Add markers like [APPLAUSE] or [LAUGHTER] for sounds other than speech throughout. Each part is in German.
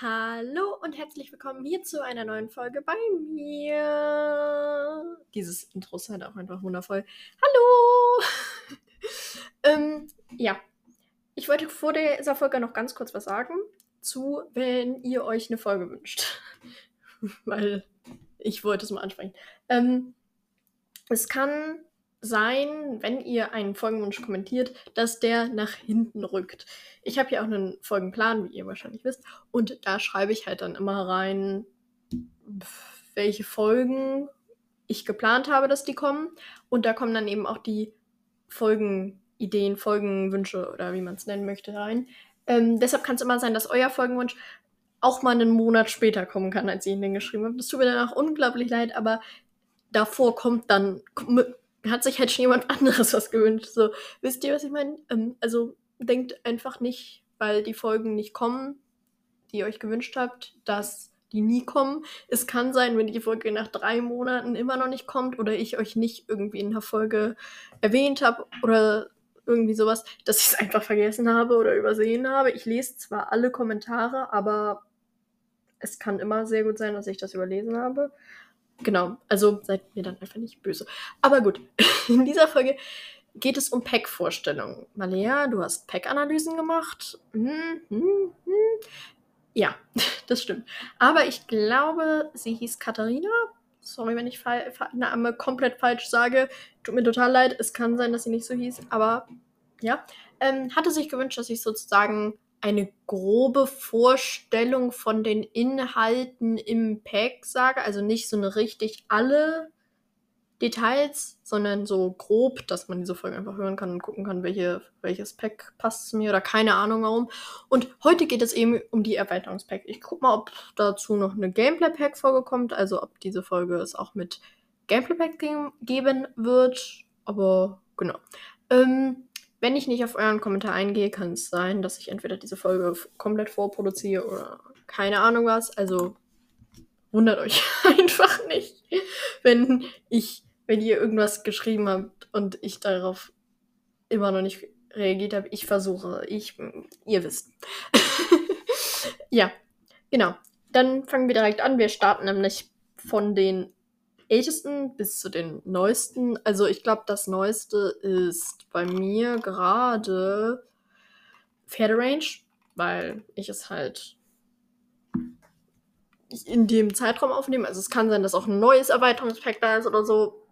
Hallo und herzlich willkommen hier zu einer neuen Folge bei mir. Dieses Intro ist halt auch einfach wundervoll. Hallo! [LAUGHS] ähm, ja, ich wollte vor dieser Folge noch ganz kurz was sagen zu, wenn ihr euch eine Folge wünscht. [LAUGHS] Weil ich wollte es mal ansprechen. Ähm, es kann sein, wenn ihr einen Folgenwunsch kommentiert, dass der nach hinten rückt. Ich habe hier auch einen Folgenplan, wie ihr wahrscheinlich wisst, und da schreibe ich halt dann immer rein, welche Folgen ich geplant habe, dass die kommen. Und da kommen dann eben auch die Folgenideen, Folgenwünsche oder wie man es nennen möchte rein. Ähm, deshalb kann es immer sein, dass euer Folgenwunsch auch mal einen Monat später kommen kann, als ich ihn den geschrieben habe. Das tut mir danach unglaublich leid, aber davor kommt dann, hat sich halt schon jemand [LAUGHS] anderes was gewünscht. So, wisst ihr, was ich meine? Ähm, also denkt einfach nicht, weil die Folgen nicht kommen, die ihr euch gewünscht habt, dass die nie kommen. Es kann sein, wenn die Folge nach drei Monaten immer noch nicht kommt oder ich euch nicht irgendwie in der Folge erwähnt habe oder irgendwie sowas, dass ich es einfach vergessen habe oder übersehen habe. Ich lese zwar alle Kommentare, aber es kann immer sehr gut sein, dass ich das überlesen habe. Genau, also seid mir dann einfach nicht böse. Aber gut, [LAUGHS] in dieser Folge geht es um Pack-Vorstellungen. Malea, du hast Pack-Analysen gemacht. Hm, hm, hm. Ja, [LAUGHS] das stimmt. Aber ich glaube, sie hieß Katharina. Sorry, wenn ich Name komplett falsch sage. Tut mir total leid. Es kann sein, dass sie nicht so hieß. Aber ja, ähm, hatte sich gewünscht, dass ich sozusagen eine grobe Vorstellung von den Inhalten im Pack sage. Also nicht so eine richtig alle Details, sondern so grob, dass man diese Folge einfach hören kann und gucken kann, welche, welches Pack passt zu mir oder keine Ahnung warum. Und heute geht es eben um die Erweiterungspack. Ich guck mal, ob dazu noch eine Gameplay-Pack vorgekommt, also ob diese Folge es auch mit Gameplay-Pack geben wird. Aber genau. Ähm, wenn ich nicht auf euren Kommentar eingehe, kann es sein, dass ich entweder diese Folge komplett vorproduziere oder keine Ahnung was. Also wundert euch [LAUGHS] einfach nicht, wenn ich, wenn ihr irgendwas geschrieben habt und ich darauf immer noch nicht reagiert habe. Ich versuche, ich, ihr wisst. [LAUGHS] ja, genau. Dann fangen wir direkt an. Wir starten nämlich von den ältesten bis zu den neuesten. Also ich glaube, das neueste ist bei mir gerade Pferderange, weil ich es halt in dem Zeitraum aufnehme. Also es kann sein, dass auch ein neues Erweiterungspack da ist oder so.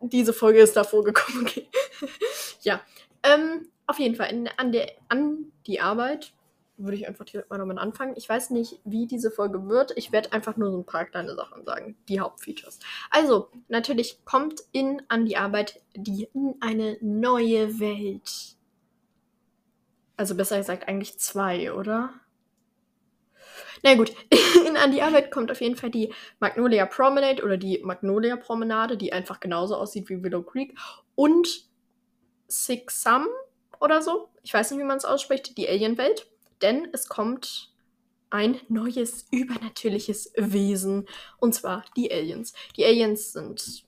Diese Folge ist davor gekommen. Okay. [LAUGHS] ja. Ähm, auf jeden Fall in, an, der, an die Arbeit würde ich einfach direkt mal damit anfangen. Ich weiß nicht, wie diese Folge wird. Ich werde einfach nur so ein paar kleine Sachen sagen, die Hauptfeatures. Also, natürlich kommt in an die Arbeit die in eine neue Welt. Also besser gesagt eigentlich zwei, oder? Na gut, [LAUGHS] in an die Arbeit kommt auf jeden Fall die Magnolia Promenade oder die Magnolia Promenade, die einfach genauso aussieht wie Willow Creek und Six Sum oder so. Ich weiß nicht, wie man es ausspricht, die Alien-Welt denn es kommt ein neues übernatürliches Wesen und zwar die Aliens. Die Aliens sind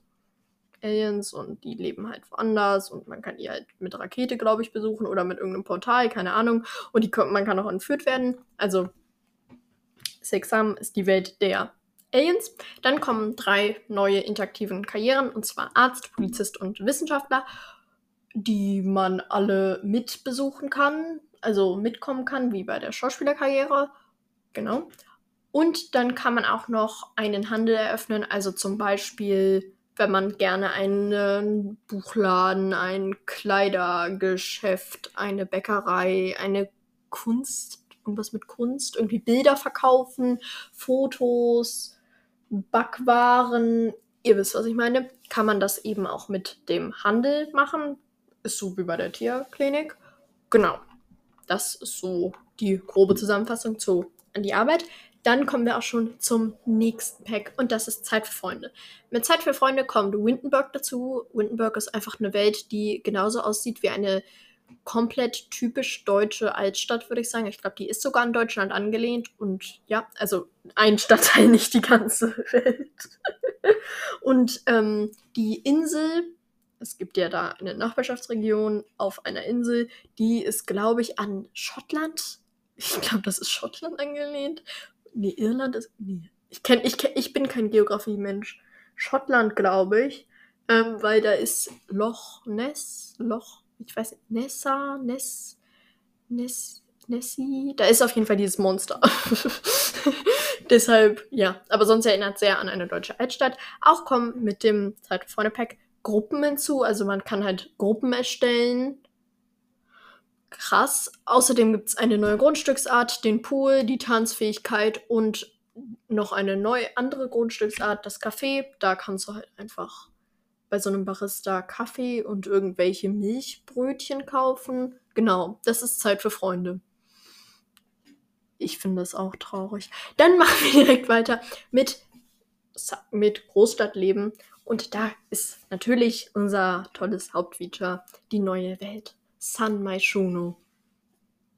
Aliens und die leben halt woanders und man kann die halt mit Rakete, glaube ich, besuchen oder mit irgendeinem Portal, keine Ahnung. Und die, man kann auch entführt werden. Also Sexam ist die Welt der Aliens. Dann kommen drei neue interaktiven Karrieren und zwar Arzt, Polizist und Wissenschaftler, die man alle mitbesuchen kann also mitkommen kann, wie bei der Schauspielerkarriere. Genau. Und dann kann man auch noch einen Handel eröffnen, also zum Beispiel, wenn man gerne einen Buchladen, ein Kleidergeschäft, eine Bäckerei, eine Kunst, irgendwas mit Kunst, irgendwie Bilder verkaufen, Fotos, Backwaren, ihr wisst, was ich meine, kann man das eben auch mit dem Handel machen. Ist so wie bei der Tierklinik. Genau. Das ist so die grobe Zusammenfassung zu an die Arbeit. Dann kommen wir auch schon zum nächsten Pack und das ist Zeit für Freunde. Mit Zeit für Freunde kommt Windenburg dazu. Windenburg ist einfach eine Welt, die genauso aussieht wie eine komplett typisch deutsche Altstadt, würde ich sagen. Ich glaube, die ist sogar an Deutschland angelehnt und ja, also ein Stadtteil, [LAUGHS] nicht die ganze Welt. und ähm, die Insel es gibt ja da eine Nachbarschaftsregion auf einer Insel, die ist, glaube ich, an Schottland. Ich glaube, das ist Schottland angelehnt. Nee, Irland ist. Nee. Ich, kenn, ich, kenn, ich bin kein Geografie-Mensch. Schottland, glaube ich. Ähm, weil da ist Loch Ness. Loch. Ich weiß nicht. Nessa. Ness. Ness. Nessie. Da ist auf jeden Fall dieses Monster. [LAUGHS] Deshalb, ja. Aber sonst erinnert es sehr an eine deutsche Altstadt. Auch kommen mit dem Zeit vorne Pack Gruppen hinzu. Also man kann halt Gruppen erstellen. Krass. Außerdem gibt es eine neue Grundstücksart, den Pool, die Tanzfähigkeit und noch eine neue andere Grundstücksart, das Café. Da kannst du halt einfach bei so einem Barista Kaffee und irgendwelche Milchbrötchen kaufen. Genau, das ist Zeit für Freunde. Ich finde das auch traurig. Dann [LAUGHS] machen wir direkt weiter mit, mit Großstadtleben. Und da ist natürlich unser tolles Hauptfeature, die neue Welt. San Maishuno.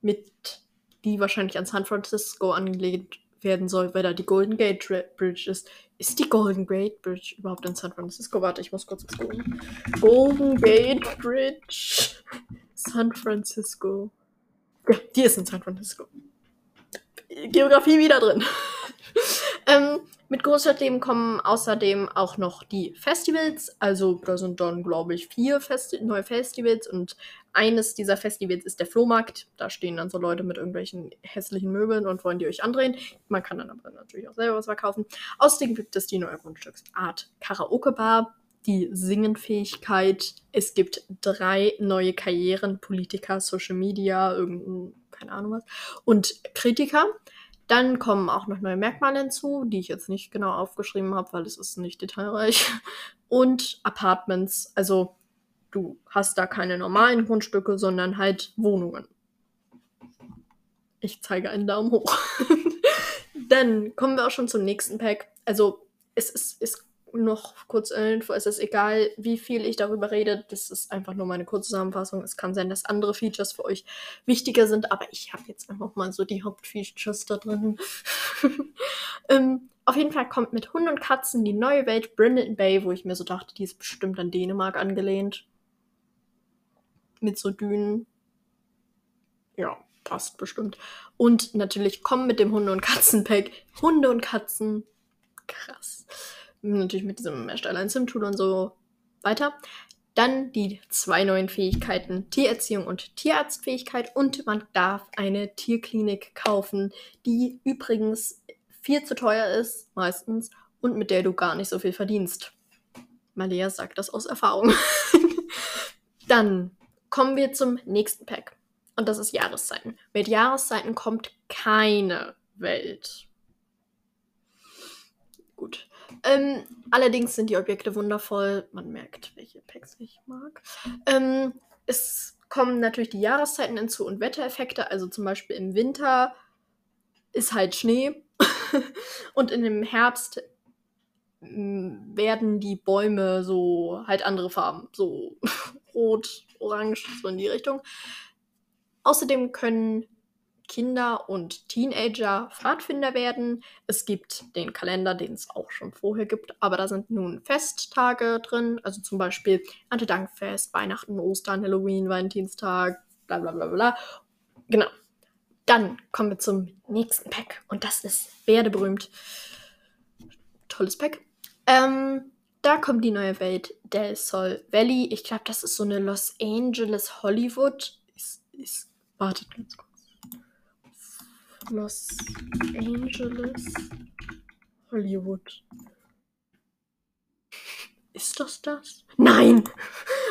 Mit, die wahrscheinlich an San Francisco angelegt werden soll, weil da die Golden Gate Bridge ist. Ist die Golden Gate Bridge überhaupt in San Francisco? Warte, ich muss kurz was gucken. Golden Gate Bridge. San Francisco. Ja, die ist in San Francisco. Geografie wieder drin. [LAUGHS] ähm, mit Großstadtleben kommen außerdem auch noch die Festivals. Also da sind dann, glaube ich, vier Festi neue Festivals und eines dieser Festivals ist der Flohmarkt. Da stehen dann so Leute mit irgendwelchen hässlichen Möbeln und wollen die euch andrehen. Man kann dann aber natürlich auch selber was verkaufen. Außerdem gibt es die neue Grundstücksart Karaoke Bar, die Singenfähigkeit. Es gibt drei neue Karrieren, Politiker, Social Media, irgendein, keine Ahnung was, und Kritiker. Dann kommen auch noch neue Merkmale hinzu, die ich jetzt nicht genau aufgeschrieben habe, weil es ist nicht detailreich. [LAUGHS] Und Apartments, also du hast da keine normalen Grundstücke, sondern halt Wohnungen. Ich zeige einen Daumen hoch. [LAUGHS] Dann kommen wir auch schon zum nächsten Pack. Also es ist, es noch kurz Info, es ist egal, wie viel ich darüber rede, das ist einfach nur meine Kurzzusammenfassung. Es kann sein, dass andere Features für euch wichtiger sind, aber ich habe jetzt einfach mal so die Hauptfeatures da drin. [LAUGHS] ähm, auf jeden Fall kommt mit Hunden und Katzen die neue Welt Brindleton Bay, wo ich mir so dachte, die ist bestimmt an Dänemark angelehnt. Mit so Dünen. Ja, passt bestimmt. Und natürlich kommen mit dem Hunde- und Katzen-Pack Hunde und Katzen. Krass natürlich mit diesem Erstellen Sim-Tool und so weiter. Dann die zwei neuen Fähigkeiten, Tiererziehung und Tierarztfähigkeit. Und man darf eine Tierklinik kaufen, die übrigens viel zu teuer ist, meistens, und mit der du gar nicht so viel verdienst. Malia sagt das aus Erfahrung. [LAUGHS] Dann kommen wir zum nächsten Pack. Und das ist Jahreszeiten. Mit Jahreszeiten kommt keine Welt. Gut. Ähm, allerdings sind die Objekte wundervoll. Man merkt, welche Packs ich mag. Ähm, es kommen natürlich die Jahreszeiten hinzu und Wettereffekte. Also zum Beispiel im Winter ist halt Schnee. [LAUGHS] und in dem Herbst mm, werden die Bäume so halt andere Farben. So [LAUGHS] rot, orange, so in die Richtung. Außerdem können Kinder und Teenager Pfadfinder werden. Es gibt den Kalender, den es auch schon vorher gibt, aber da sind nun Festtage drin, also zum Beispiel Erntedankfest, Weihnachten, Ostern, Halloween, Valentinstag, bla bla bla bla. Genau. Dann kommen wir zum nächsten Pack und das ist Werde berühmt. Tolles Pack. Ähm, da kommt die neue Welt Del Sol Valley. Ich glaube, das ist so eine Los Angeles Hollywood. Ist, ist, wartet ganz kurz. Los Angeles, Hollywood. Ist das das? Nein!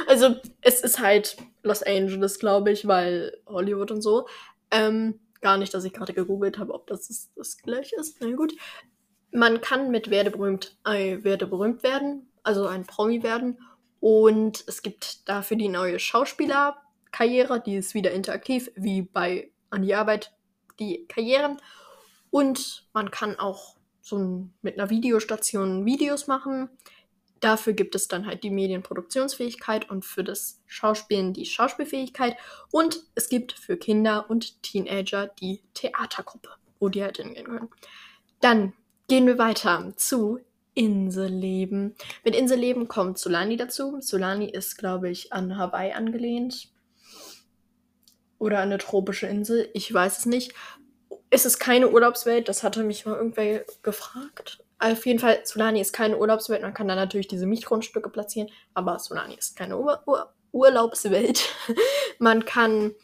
Also, es ist halt Los Angeles, glaube ich, weil Hollywood und so. Ähm, gar nicht, dass ich gerade gegoogelt habe, ob das das, das gleiche ist. Na gut. Man kann mit Werde berühmt, äh, Werde berühmt werden, also ein Promi werden. Und es gibt dafür die neue Schauspielerkarriere, die ist wieder interaktiv, wie bei An die Arbeit die Karrieren. Und man kann auch so mit einer Videostation Videos machen. Dafür gibt es dann halt die Medienproduktionsfähigkeit und für das Schauspielen die Schauspielfähigkeit. Und es gibt für Kinder und Teenager die Theatergruppe, wo die halt hingehen können. Dann gehen wir weiter zu Inselleben. Mit Inselleben kommt Solani dazu. Solani ist, glaube ich, an Hawaii angelehnt oder eine tropische Insel, ich weiß es nicht. ist es keine Urlaubswelt, das hatte mich mal irgendwer gefragt. Auf jeden Fall, Solani ist keine Urlaubswelt, man kann da natürlich diese Mietgrundstücke platzieren, aber Solani ist keine Ur Ur Urlaubswelt. [LAUGHS] man kann,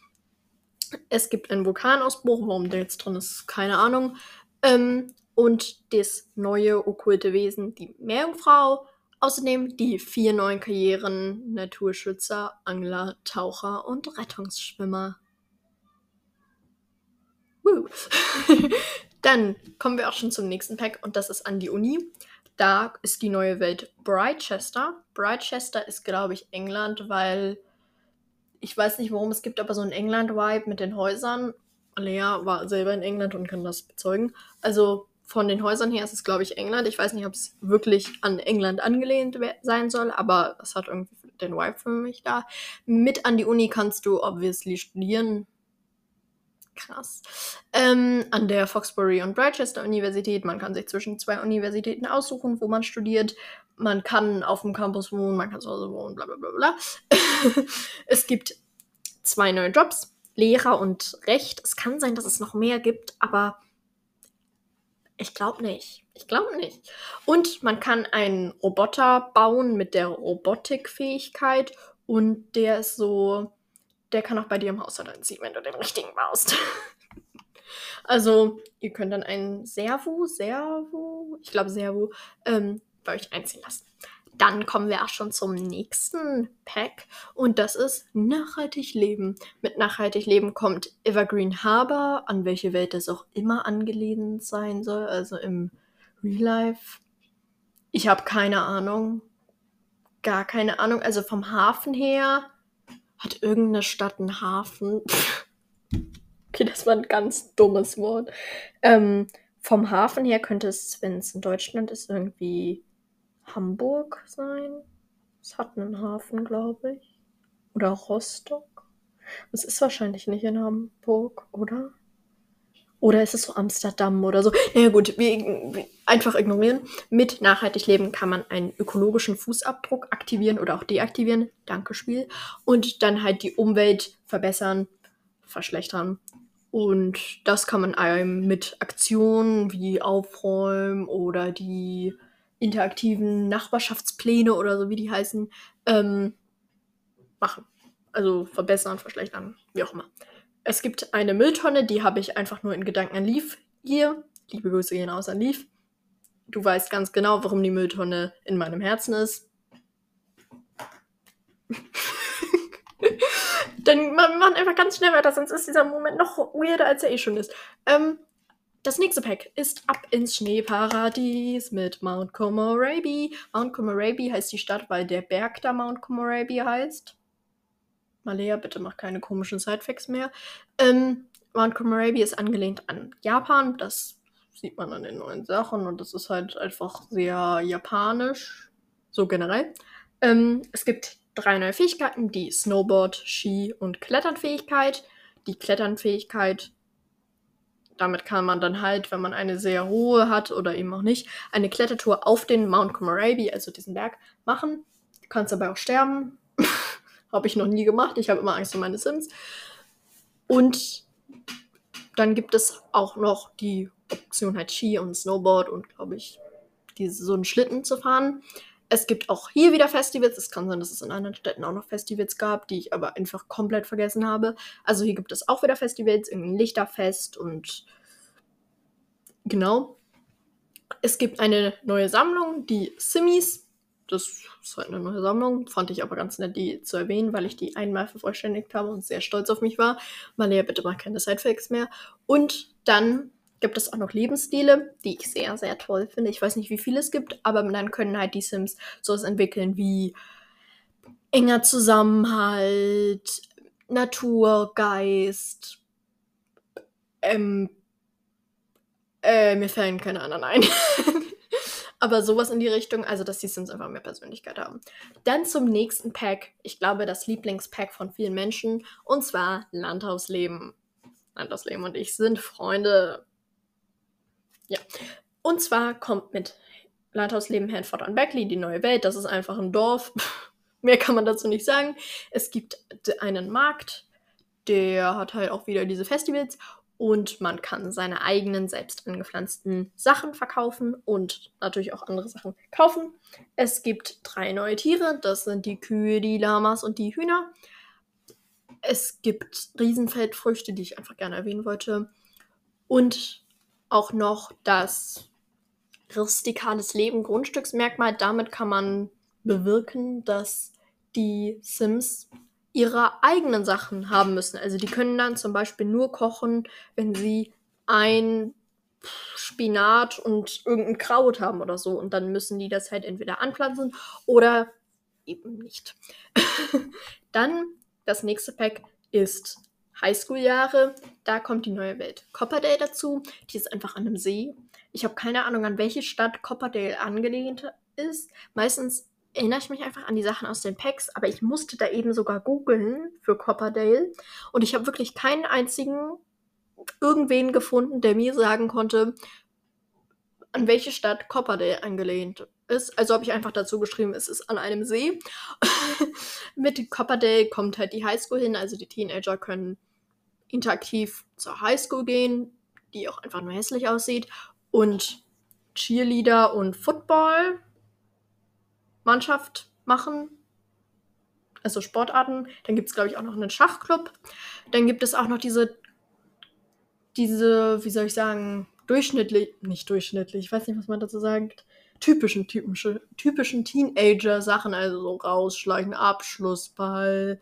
es gibt einen Vulkanausbruch, warum der jetzt drin ist, keine Ahnung. Ähm, und das neue okkulte Wesen, die Meerjungfrau. Außerdem die vier neuen Karrieren Naturschützer, Angler, Taucher und Rettungsschwimmer. [LAUGHS] Dann kommen wir auch schon zum nächsten Pack und das ist an die Uni. Da ist die neue Welt Brightchester. Brightchester ist, glaube ich, England, weil ich weiß nicht, warum es gibt, aber so ein England-Vibe mit den Häusern. Lea war selber in England und kann das bezeugen. Also von den Häusern her ist es, glaube ich, England. Ich weiß nicht, ob es wirklich an England angelehnt sein soll, aber es hat irgendwie den Vibe für mich da. Mit an die Uni kannst du obviously studieren. Krass. Ähm, an der Foxbury und Brightchester Universität. Man kann sich zwischen zwei Universitäten aussuchen, wo man studiert. Man kann auf dem Campus wohnen, man kann zu Hause wohnen, bla bla bla bla. [LAUGHS] es gibt zwei neue Jobs. Lehrer und Recht. Es kann sein, dass es noch mehr gibt, aber ich glaube nicht. Ich glaube nicht. Und man kann einen Roboter bauen mit der Robotikfähigkeit und der ist so, der kann auch bei dir im Haushalt einziehen, wenn du den richtigen baust. [LAUGHS] also, ihr könnt dann einen Servo, Servo, ich glaube Servo, ähm, bei euch einziehen lassen. Dann kommen wir auch schon zum nächsten Pack und das ist Nachhaltig Leben. Mit Nachhaltig Leben kommt Evergreen Harbor, an welche Welt es auch immer angelehnt sein soll, also im Real Life. Ich habe keine Ahnung. Gar keine Ahnung. Also vom Hafen her hat irgendeine Stadt einen Hafen. [LAUGHS] okay, das war ein ganz dummes Wort. Ähm, vom Hafen her könnte es, wenn es in Deutschland ist, irgendwie Hamburg sein. Es hat einen Hafen, glaube ich. Oder Rostock. Es ist wahrscheinlich nicht in Hamburg, oder? Oder ist es so Amsterdam oder so? Naja gut, wir, einfach ignorieren. Mit nachhaltig leben kann man einen ökologischen Fußabdruck aktivieren oder auch deaktivieren. Danke Spiel. Und dann halt die Umwelt verbessern, verschlechtern. Und das kann man einem mit Aktionen wie Aufräumen oder die interaktiven Nachbarschaftspläne oder so, wie die heißen, ähm, machen. Also verbessern, verschlechtern, wie auch immer. Es gibt eine Mülltonne, die habe ich einfach nur in Gedanken an Leaf hier. Liebe Grüße gehen aus an Leaf. Du weißt ganz genau, warum die Mülltonne in meinem Herzen ist. [LAUGHS] Dann machen wir einfach ganz schnell weiter, sonst ist dieser Moment noch weirder, als er eh schon ist. Ähm, das nächste Pack ist Ab ins Schneeparadies mit Mount Komorebi. Mount Komorebi heißt die Stadt, weil der Berg da Mount Komorebi heißt. Malea, bitte mach keine komischen Sidefacts mehr. Ähm, Mount Komorebi ist angelehnt an Japan. Das sieht man an den neuen Sachen und das ist halt einfach sehr japanisch. So generell. Ähm, es gibt drei neue Fähigkeiten: die Snowboard, Ski und Kletternfähigkeit. Die Kletternfähigkeit damit kann man dann halt, wenn man eine sehr hohe hat oder eben auch nicht, eine Klettertour auf den Mount Komorebi, also diesen Berg, machen. Du kannst dabei auch sterben. Habe ich noch nie gemacht. Ich habe immer Angst um meine Sims. Und dann gibt es auch noch die Option halt Ski und Snowboard und glaube ich, diese, so einen Schlitten zu fahren. Es gibt auch hier wieder Festivals. Es kann sein, dass es in anderen Städten auch noch Festivals gab, die ich aber einfach komplett vergessen habe. Also hier gibt es auch wieder Festivals, irgendein Lichterfest und genau. Es gibt eine neue Sammlung, die Simmies. Das ist halt eine neue Sammlung. Fand ich aber ganz nett, die zu erwähnen, weil ich die einmal vervollständigt habe und sehr stolz auf mich war. Malia, bitte mal keine Sidefacts mehr. Und dann gibt es auch noch Lebensstile, die ich sehr, sehr toll finde. Ich weiß nicht, wie viele es gibt, aber dann können halt die Sims sowas entwickeln wie enger Zusammenhalt, Naturgeist, ähm, äh, mir fallen keine anderen ein. [LAUGHS] aber sowas in die Richtung, also dass die Sims einfach mehr Persönlichkeit haben. Dann zum nächsten Pack. Ich glaube, das Lieblingspack von vielen Menschen. Und zwar Landhausleben. Landhausleben und ich sind Freunde. Ja. Und zwar kommt mit Landhausleben Hanford und Beckley die neue Welt. Das ist einfach ein Dorf. [LAUGHS] Mehr kann man dazu nicht sagen. Es gibt einen Markt, der hat halt auch wieder diese Festivals. Und man kann seine eigenen selbst angepflanzten Sachen verkaufen und natürlich auch andere Sachen kaufen. Es gibt drei neue Tiere, das sind die Kühe, die Lamas und die Hühner. Es gibt Riesenfeldfrüchte, die ich einfach gerne erwähnen wollte. Und auch noch das rustikales Leben Grundstücksmerkmal. Damit kann man bewirken, dass die Sims ihre eigenen Sachen haben müssen. Also die können dann zum Beispiel nur kochen, wenn sie ein Spinat und irgendein Kraut haben oder so. Und dann müssen die das halt entweder anpflanzen oder eben nicht. [LAUGHS] dann das nächste Pack ist Highschool-Jahre. Da kommt die neue Welt Copperdale dazu. Die ist einfach an einem See. Ich habe keine Ahnung, an welche Stadt Copperdale angelehnt ist. Meistens erinnere ich mich einfach an die Sachen aus den Packs, aber ich musste da eben sogar googeln für Copperdale und ich habe wirklich keinen einzigen irgendwen gefunden, der mir sagen konnte, an welche Stadt Copperdale angelehnt ist. Also habe ich einfach dazu geschrieben, es ist an einem See. [LAUGHS] Mit Copperdale kommt halt die Highschool hin, also die Teenager können interaktiv zur Highschool gehen, die auch einfach nur hässlich aussieht und Cheerleader und Football Mannschaft machen. Also Sportarten. Dann gibt es, glaube ich, auch noch einen Schachclub. Dann gibt es auch noch diese, diese, wie soll ich sagen, durchschnittlich, nicht durchschnittlich, ich weiß nicht, was man dazu sagt, typischen, typische, typischen Teenager-Sachen, also so rausschleichen, Abschlussball,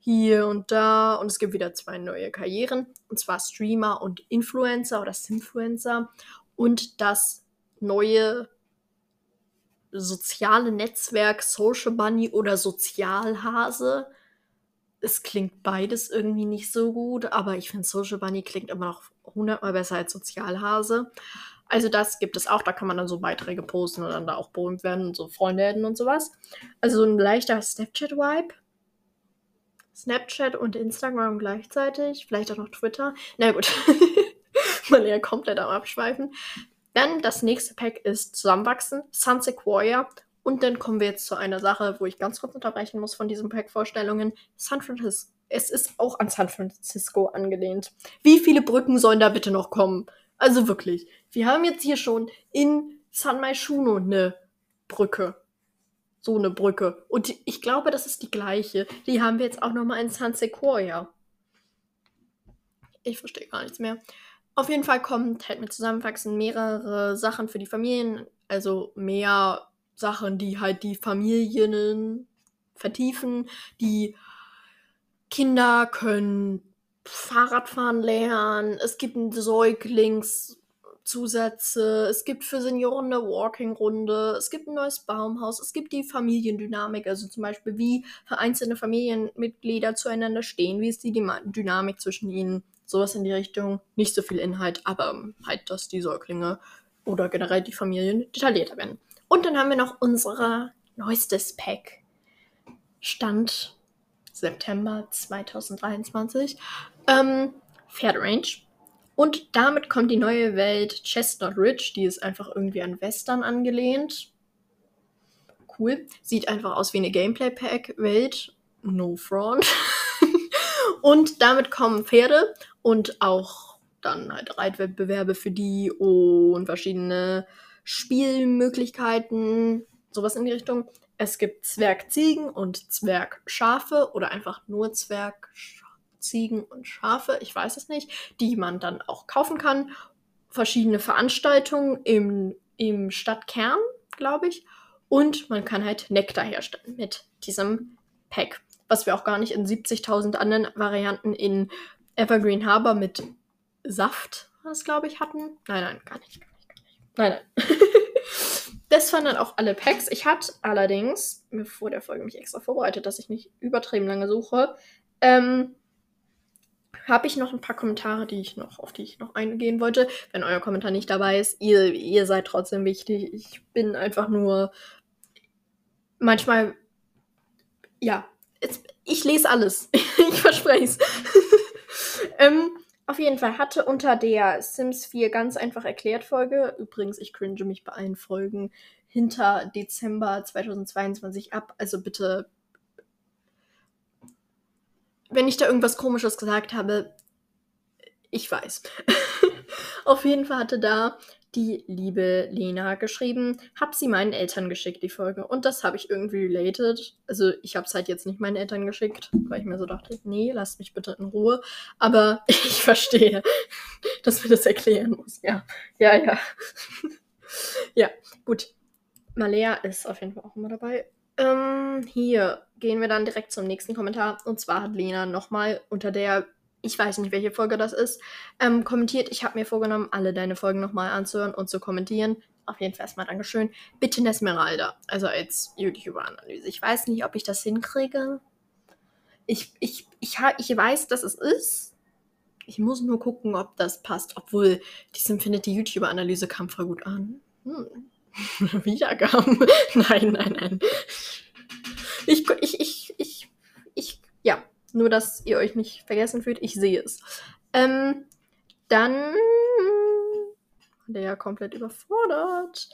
hier und da. Und es gibt wieder zwei neue Karrieren, und zwar Streamer und Influencer oder Simfluencer. Und das neue soziale Netzwerk Social Bunny oder Sozialhase. Es klingt beides irgendwie nicht so gut, aber ich finde Social Bunny klingt immer noch hundertmal besser als Sozialhase. Also das gibt es auch, da kann man dann so Beiträge posten und dann da auch berühmt werden und so Freunde hätten und sowas. Also so ein leichter Snapchat-Vibe. Snapchat und Instagram gleichzeitig, vielleicht auch noch Twitter. Na gut, [LAUGHS] man ja komplett am Abschweifen. Dann das nächste Pack ist Zusammenwachsen, Sunset Warrior. Und dann kommen wir jetzt zu einer Sache, wo ich ganz kurz unterbrechen muss von diesen Pack-Vorstellungen. San Francisco. Es ist auch an San Francisco angelehnt. Wie viele Brücken sollen da bitte noch kommen? Also wirklich. Wir haben jetzt hier schon in San Maishuno eine Brücke. So eine Brücke. Und ich glaube, das ist die gleiche. Die haben wir jetzt auch nochmal in San Sequoia. Ich verstehe gar nichts mehr. Auf jeden Fall kommt halt mit Zusammenwachsen mehrere Sachen für die Familien, also mehr Sachen, die halt die Familien vertiefen. Die Kinder können Fahrradfahren lernen, es gibt Säuglingszusätze, es gibt für Senioren eine Walking-Runde, es gibt ein neues Baumhaus, es gibt die Familiendynamik, also zum Beispiel wie einzelne Familienmitglieder zueinander stehen, wie ist die Dynamik zwischen ihnen sowas in die Richtung. Nicht so viel Inhalt, aber halt, dass die Säuglinge oder generell die Familien detaillierter werden. Und dann haben wir noch unser neuestes Pack. Stand September 2023. Ähm, Pferderange. Und damit kommt die neue Welt Chestnut Ridge. Die ist einfach irgendwie an Western angelehnt. Cool. Sieht einfach aus wie eine Gameplay-Pack-Welt. No front. [LAUGHS] Und damit kommen Pferde und auch dann halt Reitwettbewerbe für die und verschiedene Spielmöglichkeiten, sowas in die Richtung. Es gibt Zwergziegen und Zwergschafe oder einfach nur Zwergziegen und Schafe, ich weiß es nicht, die man dann auch kaufen kann. Verschiedene Veranstaltungen im, im Stadtkern, glaube ich. Und man kann halt Nektar herstellen mit diesem Pack was wir auch gar nicht in 70.000 anderen Varianten in Evergreen Harbor mit Saft, was glaube ich, hatten. Nein, nein, gar nicht, gar nicht, gar nicht. Nein, nein. [LAUGHS] das waren dann auch alle Packs. Ich hatte allerdings, mir vor der Folge mich extra vorbereitet, dass ich nicht übertrieben lange suche, ähm, habe ich noch ein paar Kommentare, die ich noch, auf die ich noch eingehen wollte. Wenn euer Kommentar nicht dabei ist, ihr, ihr seid trotzdem wichtig. Ich bin einfach nur manchmal, ja, ich lese alles. [LAUGHS] ich verspreche es. [LAUGHS] ähm, auf jeden Fall hatte unter der Sims 4 ganz einfach erklärt Folge, übrigens, ich cringe mich bei allen Folgen hinter Dezember 2022 ab. Also bitte, wenn ich da irgendwas Komisches gesagt habe, Ich weiß. [LAUGHS] Auf jeden Fall hatte da die liebe Lena geschrieben, hab sie meinen Eltern geschickt, die Folge. Und das habe ich irgendwie related. Also ich habe es halt jetzt nicht meinen Eltern geschickt, weil ich mir so dachte, nee, lasst mich bitte in Ruhe. Aber [LAUGHS] ich verstehe, [LAUGHS] dass man das erklären muss. Ja, ja, ja. [LAUGHS] ja, gut. Malea ist auf jeden Fall auch immer dabei. Ähm, hier gehen wir dann direkt zum nächsten Kommentar. Und zwar hat Lena nochmal unter der ich weiß nicht, welche Folge das ist, ähm, kommentiert. Ich habe mir vorgenommen, alle deine Folgen nochmal anzuhören und zu kommentieren. Auf jeden Fall erstmal Dankeschön. Bitte Nesmeralda, also als YouTuber-Analyse. Ich weiß nicht, ob ich das hinkriege. Ich, ich, ich, ich weiß, dass es ist. Ich muss nur gucken, ob das passt. Obwohl, die Infinity YouTuber-Analyse kam voll gut an. Hm. [LAUGHS] Wiedergaben. [LAUGHS] nein, nein, nein. Ich, ich, ich, nur, dass ihr euch nicht vergessen fühlt, ich sehe es. Ähm, dann der ja komplett überfordert.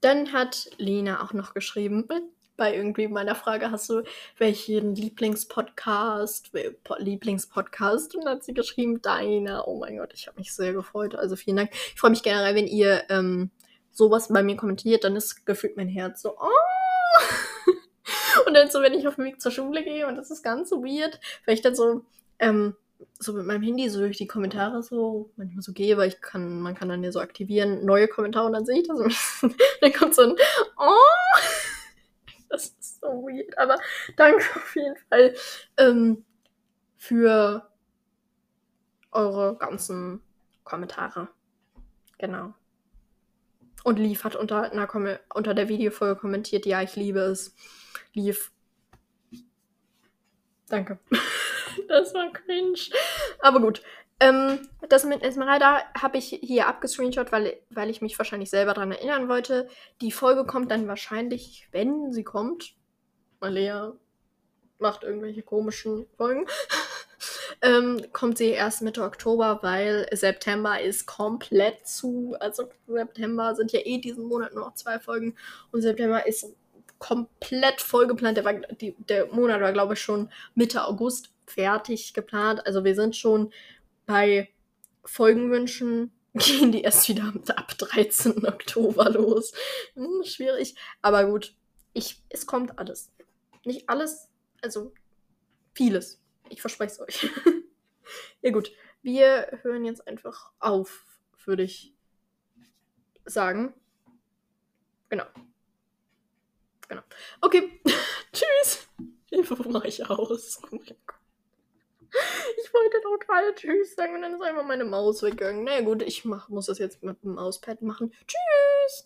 Dann hat Lena auch noch geschrieben, bei irgendwie meiner Frage, hast du welchen Lieblingspodcast, Lieblingspodcast? Und dann hat sie geschrieben, deiner. Oh mein Gott, ich habe mich sehr gefreut. Also vielen Dank. Ich freue mich generell, wenn ihr ähm, sowas bei mir kommentiert, dann ist gefühlt mein Herz so, oh, [LAUGHS] [LAUGHS] und dann so, wenn ich auf dem Weg zur Schule gehe und das ist ganz so weird, weil ich dann so, ähm, so mit meinem Handy so durch die Kommentare so manchmal so gehe, weil ich kann, man kann dann ja so aktivieren, neue Kommentare und dann sehe ich das [LAUGHS] und dann kommt so ein Oh! [LAUGHS] Das ist so weird. Aber danke auf jeden Fall ähm, für eure ganzen Kommentare. Genau. Und Leaf hat unter, einer unter der Videofolge kommentiert, ja, ich liebe es lief. Danke. [LAUGHS] das war cringe. Aber gut. Ähm, das mit Esmeralda habe ich hier abgescreenshot, weil, weil ich mich wahrscheinlich selber daran erinnern wollte. Die Folge kommt dann wahrscheinlich, wenn sie kommt. Lea macht irgendwelche komischen Folgen. [LAUGHS] ähm, kommt sie erst Mitte Oktober, weil September ist komplett zu. Also September sind ja eh diesen Monat nur noch zwei Folgen und September ist komplett vollgeplant. Der, war, die, der Monat war, glaube ich, schon Mitte August fertig geplant. Also wir sind schon bei Folgenwünschen. [LAUGHS] Gehen die erst wieder ab 13. Oktober los. Hm, schwierig. Aber gut, ich, es kommt alles. Nicht alles, also vieles. Ich verspreche es euch. [LAUGHS] ja gut, wir hören jetzt einfach auf, würde ich sagen. Genau. Genau. Okay. [LAUGHS] Tschüss. Hilfe, wo mache ich aus? Oh. Ich wollte doch gerade Tschüss sagen und dann ist einfach meine Maus weggegangen. Na naja, gut, ich mach, muss das jetzt mit dem Mauspad machen. Tschüss.